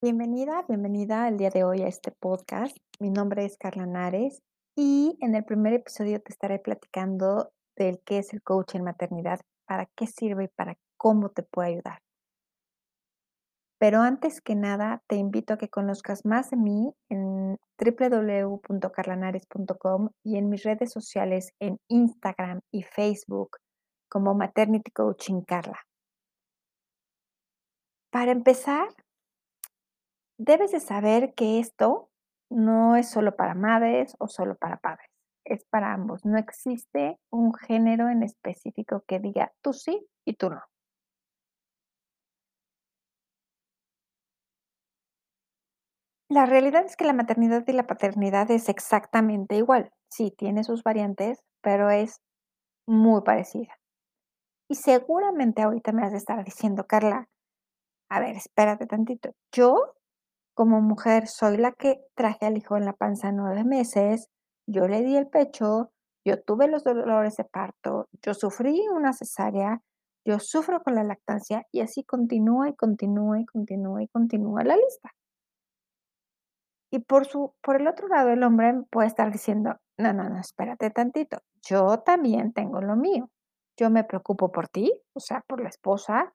Bienvenida, bienvenida el día de hoy a este podcast. Mi nombre es Carla Nares y en el primer episodio te estaré platicando del qué es el coach en maternidad, para qué sirve y para cómo te puede ayudar. Pero antes que nada, te invito a que conozcas más de mí en www.carlanares.com y en mis redes sociales en Instagram y Facebook como Maternity Coaching Carla. Para empezar, debes de saber que esto no es solo para madres o solo para padres, es para ambos. No existe un género en específico que diga tú sí y tú no. La realidad es que la maternidad y la paternidad es exactamente igual. Sí, tiene sus variantes, pero es muy parecida. Y seguramente ahorita me has de estar diciendo, Carla, a ver, espérate tantito. Yo como mujer soy la que traje al hijo en la panza nueve meses, yo le di el pecho, yo tuve los dolores de parto, yo sufrí una cesárea, yo sufro con la lactancia y así continúa y continúa y continúa y continúa la lista. Y por, su, por el otro lado, el hombre puede estar diciendo, no, no, no, espérate tantito, yo también tengo lo mío. Yo me preocupo por ti, o sea, por la esposa,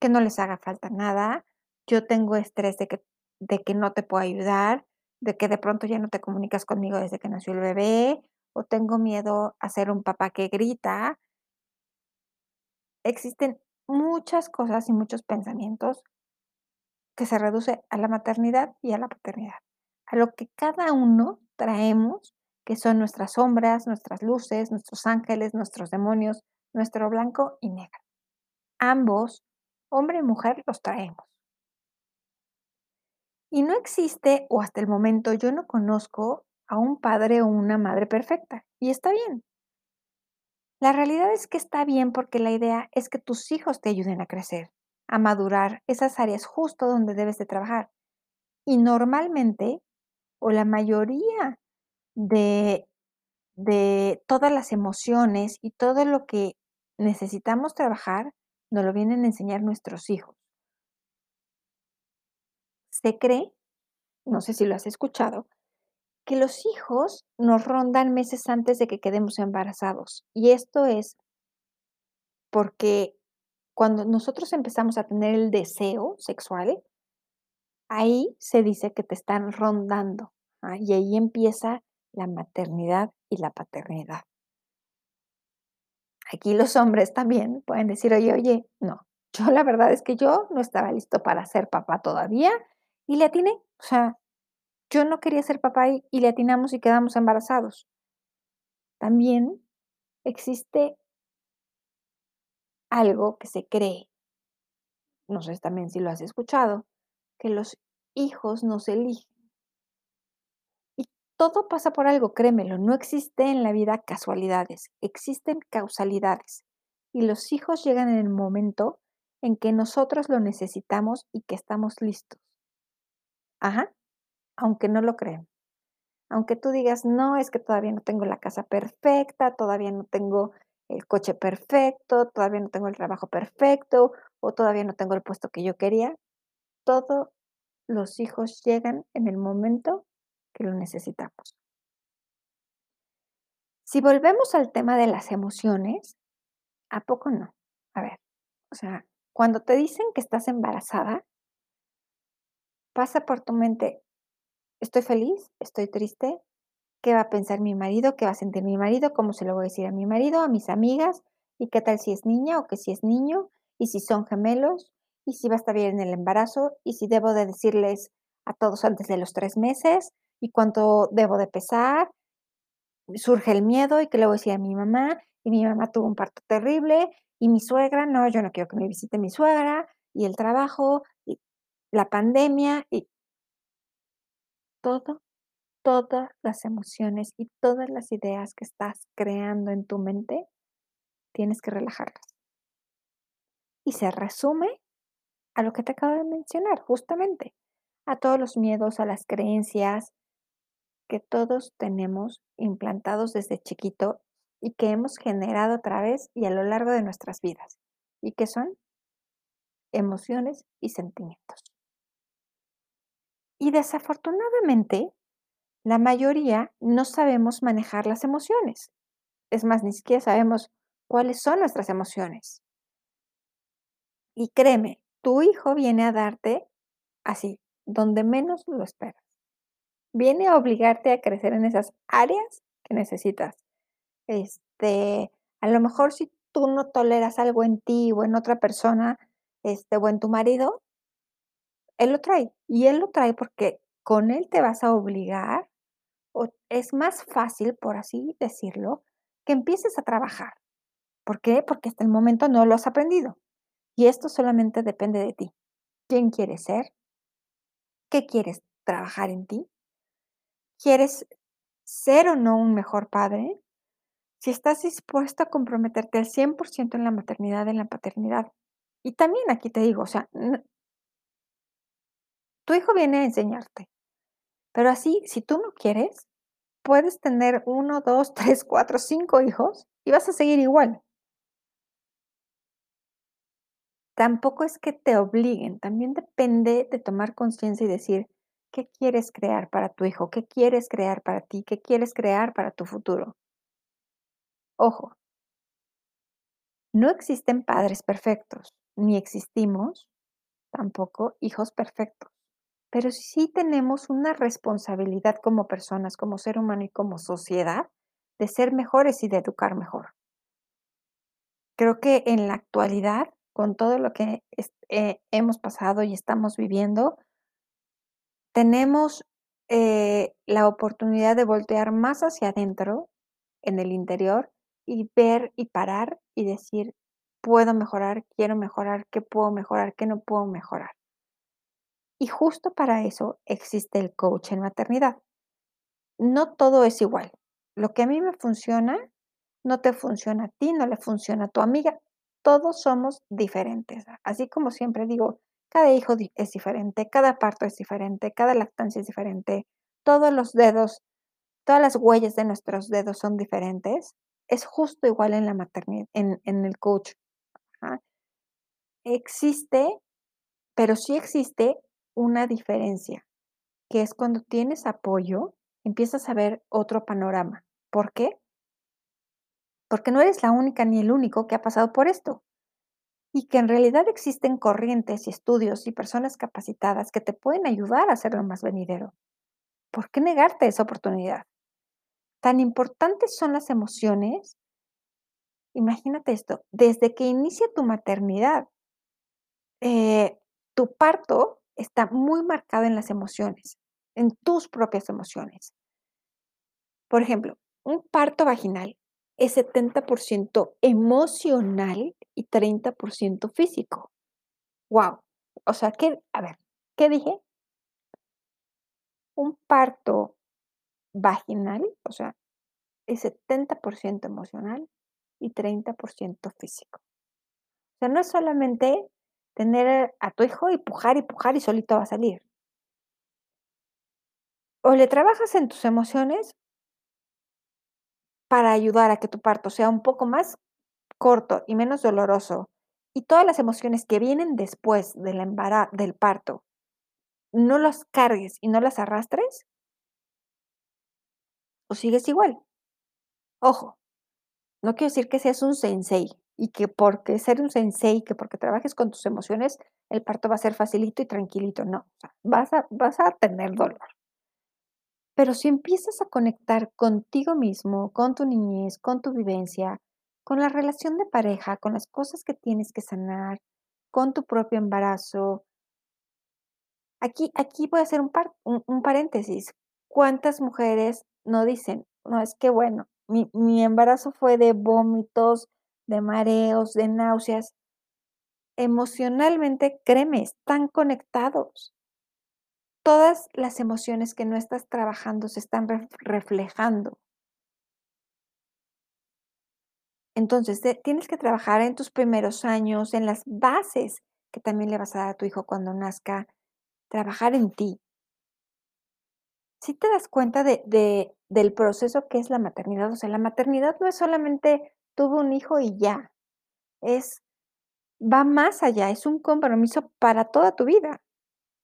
que no les haga falta nada. Yo tengo estrés de que de que no te puedo ayudar, de que de pronto ya no te comunicas conmigo desde que nació el bebé, o tengo miedo a ser un papá que grita. Existen muchas cosas y muchos pensamientos que se reduce a la maternidad y a la paternidad, a lo que cada uno traemos, que son nuestras sombras, nuestras luces, nuestros ángeles, nuestros demonios, nuestro blanco y negro. Ambos, hombre y mujer, los traemos. Y no existe, o hasta el momento yo no conozco a un padre o una madre perfecta. Y está bien. La realidad es que está bien porque la idea es que tus hijos te ayuden a crecer, a madurar esas áreas justo donde debes de trabajar. Y normalmente, o la mayoría de, de todas las emociones y todo lo que necesitamos trabajar, nos lo vienen a enseñar nuestros hijos. Se cree, no sé si lo has escuchado, que los hijos nos rondan meses antes de que quedemos embarazados. Y esto es porque cuando nosotros empezamos a tener el deseo sexual, ahí se dice que te están rondando. ¿ah? Y ahí empieza la maternidad y la paternidad. Aquí los hombres también pueden decir, oye, oye, no, yo la verdad es que yo no estaba listo para ser papá todavía y le atiné. O sea, yo no quería ser papá y, y le atinamos y quedamos embarazados. También existe algo que se cree, no sé también si lo has escuchado, que los hijos no se eligen. Y todo pasa por algo, créemelo, no existe en la vida casualidades, existen causalidades. Y los hijos llegan en el momento en que nosotros lo necesitamos y que estamos listos. Ajá, aunque no lo crean. Aunque tú digas, no, es que todavía no tengo la casa perfecta, todavía no tengo el coche perfecto, todavía no tengo el trabajo perfecto o todavía no tengo el puesto que yo quería, todos los hijos llegan en el momento que lo necesitamos. Si volvemos al tema de las emociones, ¿a poco no? A ver, o sea, cuando te dicen que estás embarazada, pasa por tu mente, estoy feliz, estoy triste, qué va a pensar mi marido, qué va a sentir mi marido, cómo se lo voy a decir a mi marido, a mis amigas, y qué tal si es niña o que si es niño, y si son gemelos, y si va a estar bien en el embarazo, y si debo de decirles a todos antes de los tres meses, y cuánto debo de pesar, surge el miedo, y qué le voy a decir a mi mamá, y mi mamá tuvo un parto terrible, y mi suegra, no, yo no quiero que me visite mi suegra, y el trabajo, y la pandemia y todo, todas las emociones y todas las ideas que estás creando en tu mente, tienes que relajarlas. Y se resume a lo que te acabo de mencionar, justamente, a todos los miedos, a las creencias que todos tenemos implantados desde chiquito y que hemos generado a través y a lo largo de nuestras vidas, y que son emociones y sentimientos. Y desafortunadamente, la mayoría no sabemos manejar las emociones. Es más, ni siquiera sabemos cuáles son nuestras emociones. Y créeme, tu hijo viene a darte así, donde menos lo esperas. Viene a obligarte a crecer en esas áreas que necesitas. Este, a lo mejor si tú no toleras algo en ti o en otra persona, este, o en tu marido, él lo trae. Y él lo trae porque con él te vas a obligar, o es más fácil, por así decirlo, que empieces a trabajar. ¿Por qué? Porque hasta el momento no lo has aprendido. Y esto solamente depende de ti. ¿Quién quieres ser? ¿Qué quieres trabajar en ti? ¿Quieres ser o no un mejor padre? Si estás dispuesto a comprometerte al 100% en la maternidad, en la paternidad. Y también aquí te digo, o sea, tu hijo viene a enseñarte, pero así, si tú no quieres, puedes tener uno, dos, tres, cuatro, cinco hijos y vas a seguir igual. Tampoco es que te obliguen, también depende de tomar conciencia y decir, ¿qué quieres crear para tu hijo? ¿Qué quieres crear para ti? ¿Qué quieres crear para tu futuro? Ojo, no existen padres perfectos, ni existimos tampoco hijos perfectos, pero sí tenemos una responsabilidad como personas, como ser humano y como sociedad de ser mejores y de educar mejor. Creo que en la actualidad con todo lo que eh, hemos pasado y estamos viviendo, tenemos eh, la oportunidad de voltear más hacia adentro, en el interior, y ver y parar y decir, puedo mejorar, quiero mejorar, qué puedo mejorar, qué no puedo mejorar. Y justo para eso existe el coach en maternidad. No todo es igual. Lo que a mí me funciona, no te funciona a ti, no le funciona a tu amiga todos somos diferentes. Así como siempre digo, cada hijo es diferente, cada parto es diferente, cada lactancia es diferente, todos los dedos, todas las huellas de nuestros dedos son diferentes. Es justo igual en la maternidad, en, el coach. Existe, pero sí existe una diferencia, que es cuando tienes apoyo, empiezas a ver otro panorama. ¿Por qué? Porque no eres la única ni el único que ha pasado por esto. Y que en realidad existen corrientes y estudios y personas capacitadas que te pueden ayudar a hacerlo más venidero. ¿Por qué negarte esa oportunidad? Tan importantes son las emociones. Imagínate esto, desde que inicia tu maternidad, eh, tu parto está muy marcado en las emociones, en tus propias emociones. Por ejemplo, un parto vaginal es 70% emocional y 30% físico. ¡Wow! O sea, ¿qué, a ver, ¿qué dije? Un parto vaginal, o sea, es 70% emocional y 30% físico. O sea, no es solamente tener a tu hijo y pujar y pujar y solito va a salir. O le trabajas en tus emociones para ayudar a que tu parto sea un poco más corto y menos doloroso, y todas las emociones que vienen después del embarazo, del parto, no las cargues y no las arrastres, o sigues igual. Ojo, no quiero decir que seas un sensei y que porque ser un sensei, que porque trabajes con tus emociones, el parto va a ser facilito y tranquilito. No, vas, a, vas a tener dolor. Pero si empiezas a conectar contigo mismo, con tu niñez, con tu vivencia, con la relación de pareja, con las cosas que tienes que sanar, con tu propio embarazo. Aquí, aquí voy a hacer un, un, paréntesis. ¿Cuántas mujeres no dicen, no, es que bueno, mi, mi embarazo fue de vómitos, de mareos, de náuseas? Emocionalmente, créeme, están conectados todas las emociones que no estás trabajando se están reflejando. Entonces, tienes que trabajar en tus primeros años, en las bases que también le vas a dar a tu hijo cuando nazca, trabajar en ti. sí te das cuenta de de del proceso que es la maternidad, o sea, la maternidad no es solamente tuve un hijo y ya, es va más allá, es un compromiso para toda tu vida,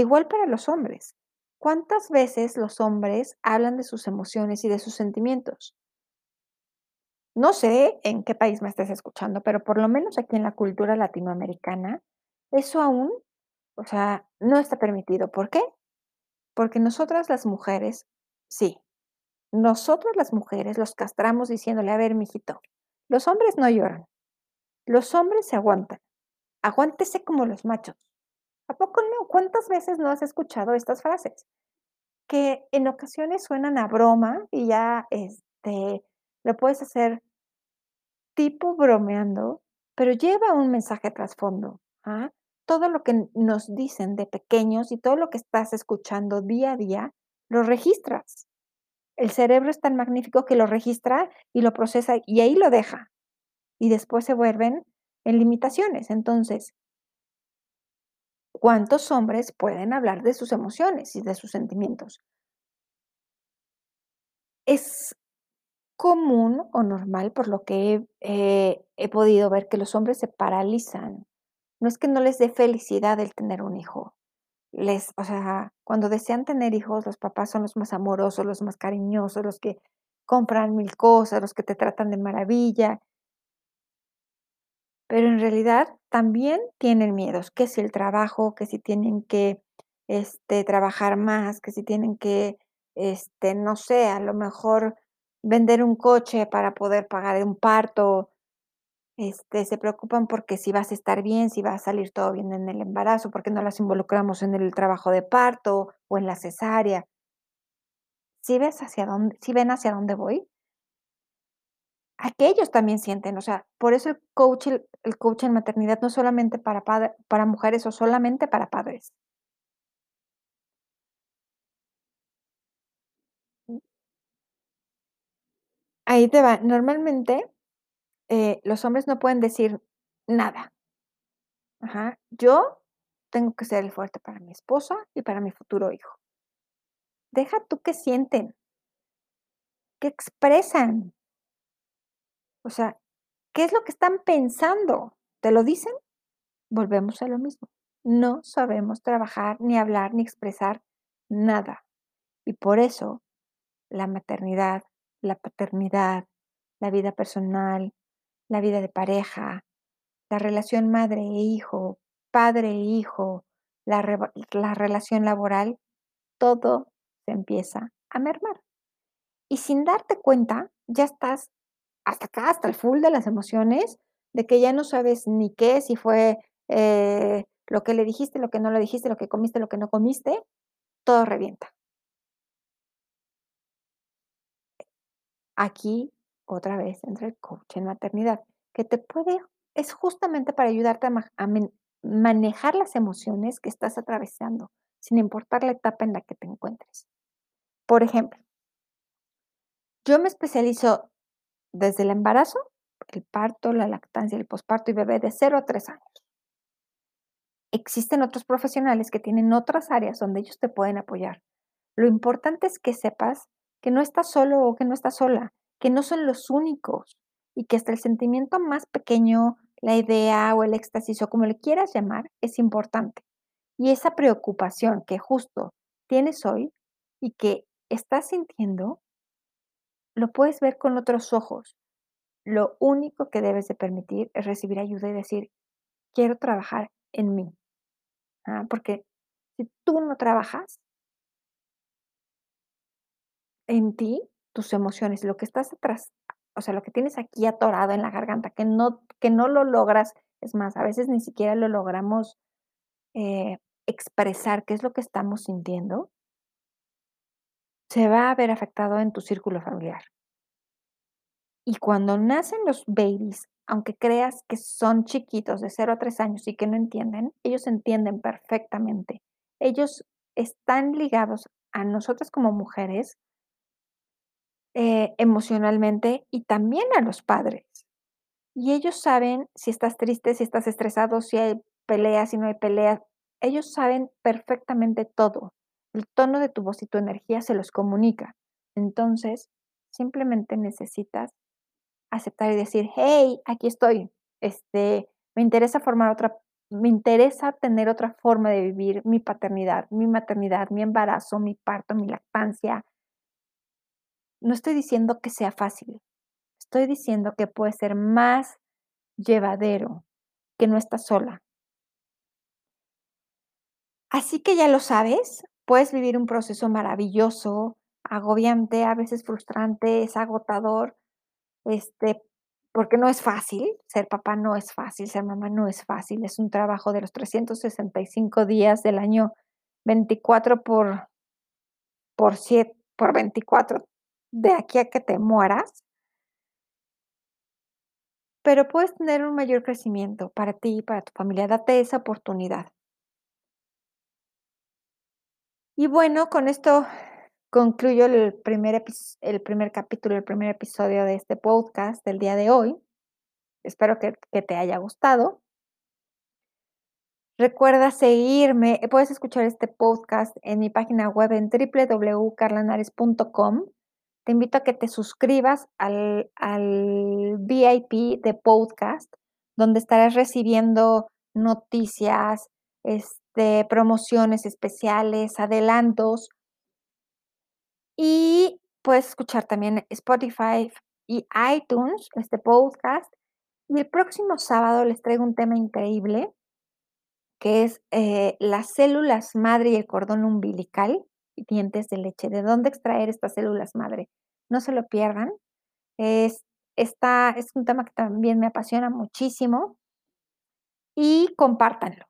igual para los hombres. ¿Cuántas veces los hombres hablan de sus emociones y de sus sentimientos? No sé en qué país me estés escuchando, pero por lo menos aquí en la cultura latinoamericana, eso aún, o sea, no está permitido, ¿por qué? Porque nosotras las mujeres, sí, nosotras las mujeres los castramos diciéndole: "A ver, mijito, los hombres no lloran, los hombres se aguantan, aguántese como los machos". ¿A poco no? ¿Cuántas veces no has escuchado estas frases? Que en ocasiones suenan a broma y ya, este, lo puedes hacer tipo bromeando, pero lleva un mensaje trasfondo, ¿ah? Todo lo que nos dicen de pequeños y todo lo que estás escuchando día a día, lo registras. El cerebro es tan magnífico que lo registra y lo procesa, y ahí lo deja, y después se vuelven en limitaciones. Entonces ¿cuántos hombres pueden hablar de sus emociones y de sus sentimientos? Es común o normal, por lo que he eh, he podido ver que los hombres se paralizan. No es que no les dé felicidad el tener un hijo. Les o sea, cuando desean tener hijos, los papás son los más amorosos, los más cariñosos, los que compran mil cosas, los que te tratan de maravilla. Pero en realidad también tienen miedos, que si el trabajo, que si tienen que, este, trabajar más, que si tienen que, este, no sé, a lo mejor vender un coche para poder pagar un parto. Este, se preocupan porque si vas a estar bien, si va a salir todo bien en el embarazo, por qué no las involucramos en el trabajo de parto o en la cesárea. ¿Sí ves hacia dónde sí ven hacia dónde voy? Aquellos también sienten, o sea, por eso el coach el coach en maternidad no solamente para para mujeres o solamente para padres. Mm. Ahí te va, normalmente, eh, los hombres no pueden decir nada. Ajá, yo tengo que ser el fuerte para mi esposa y para mi futuro hijo. Deja tú qué sienten. ¿Qué expresan? O sea, ¿qué es lo que están pensando? ¿Te lo dicen? Volvemos a lo mismo. No sabemos trabajar, ni hablar, ni expresar nada. Y por eso la maternidad, la paternidad, la vida personal, la vida de pareja, la relación madre e hijo, padre e hijo, la la relación laboral, todo se empieza a mermar. Y sin darte cuenta, ya estás hasta acá, hasta el full de las emociones, de que ya no sabes ni qué, si fue, eh, lo que le dijiste, lo que no le dijiste, lo que comiste, lo que no comiste, todo revienta. Aquí, otra vez, entra el coach en maternidad, que te puede es justamente para ayudarte a a manejar las emociones que estás atravesando, sin importar la etapa en la que te encuentres. Por ejemplo yo me especializo desde el embarazo, el parto, la lactancia, el posparto y bebé de 0 a 3 años. Existen otros profesionales que tienen otras áreas donde ellos te pueden apoyar. Lo importante es que sepas que no estás solo o que no estás sola, que no son los únicos y que hasta el sentimiento más pequeño, la idea o el éxtasis o como le quieras llamar, es importante. Y esa preocupación que justo tienes hoy y que estás sintiendo lo puedes ver con otros ojos. Lo único que debes de permitir es recibir ayuda y decir: "Quiero trabajar en mí". Ah, porque si tú no trabajas en ti, tus emociones, lo que estás atrás, o sea, lo que tienes aquí atorado en la garganta, que no que no lo logras, es más, a veces ni siquiera lo logramos, eh, expresar qué es lo que estamos sintiendo se va a ver afectado en tu círculo familiar. Y cuando nacen los babys, aunque creas que son chiquitos de 0 a 3 años y que no entienden, ellos entienden perfectamente. Ellos están ligados a nosotras como mujeres eh, emocionalmente y también a los padres. Y ellos saben si estás triste, si estás estresado, si hay peleas, si no hay peleas. Ellos saben perfectamente todo. El tono de tu voz y tu energía se los comunica. Entonces, simplemente necesitas aceptar y decir: "Hey, aquí estoy, este, me interesa formar otra me interesa tener otra forma de vivir mi paternidad, mi maternidad, mi embarazo, mi parto, mi lactancia". No estoy diciendo que sea fácil, estoy diciendo que puede ser más llevadero, que no estás sola. Así que ya lo sabes, puedes vivir un proceso maravilloso, agobiante, a veces frustrante, es agotador, este, porque no es fácil, ser papá no es fácil, ser mamá no es fácil, es un trabajo de los 365 días del año, 24 por por 7 por 24, de aquí a que te mueras. Pero puedes tener un mayor crecimiento para ti y para tu familia, date esa oportunidad. Y bueno, con esto concluyo el primer el primer capítulo, el primer episodio de este podcast del día de hoy. Espero que que te haya gustado. Recuerda seguirme, eh, puedes escuchar este podcast en mi página web en www.carlanares.com. Te invito a que te suscribas al al VIP de podcast, donde estarás recibiendo noticias, este, promociones especiales, adelantos. Y puedes escuchar también Spotify y iTunes, este podcast. Y el próximo sábado les traigo un tema increíble que es, eh, las células madre y el cordón umbilical y dientes de leche, de dónde extraer estas células madre. No se lo pierdan. Es es un tema que también me apasiona muchísimo y compártanlo.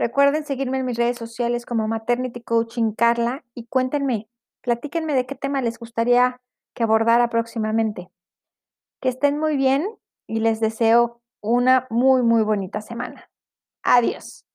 Recuerden seguirme en mis redes sociales como Maternity Coaching Carla y cuéntenme, platíquenme de qué tema les gustaría que abordara próximamente. Que estén muy bien y les deseo una muy, muy bonita semana. Adiós.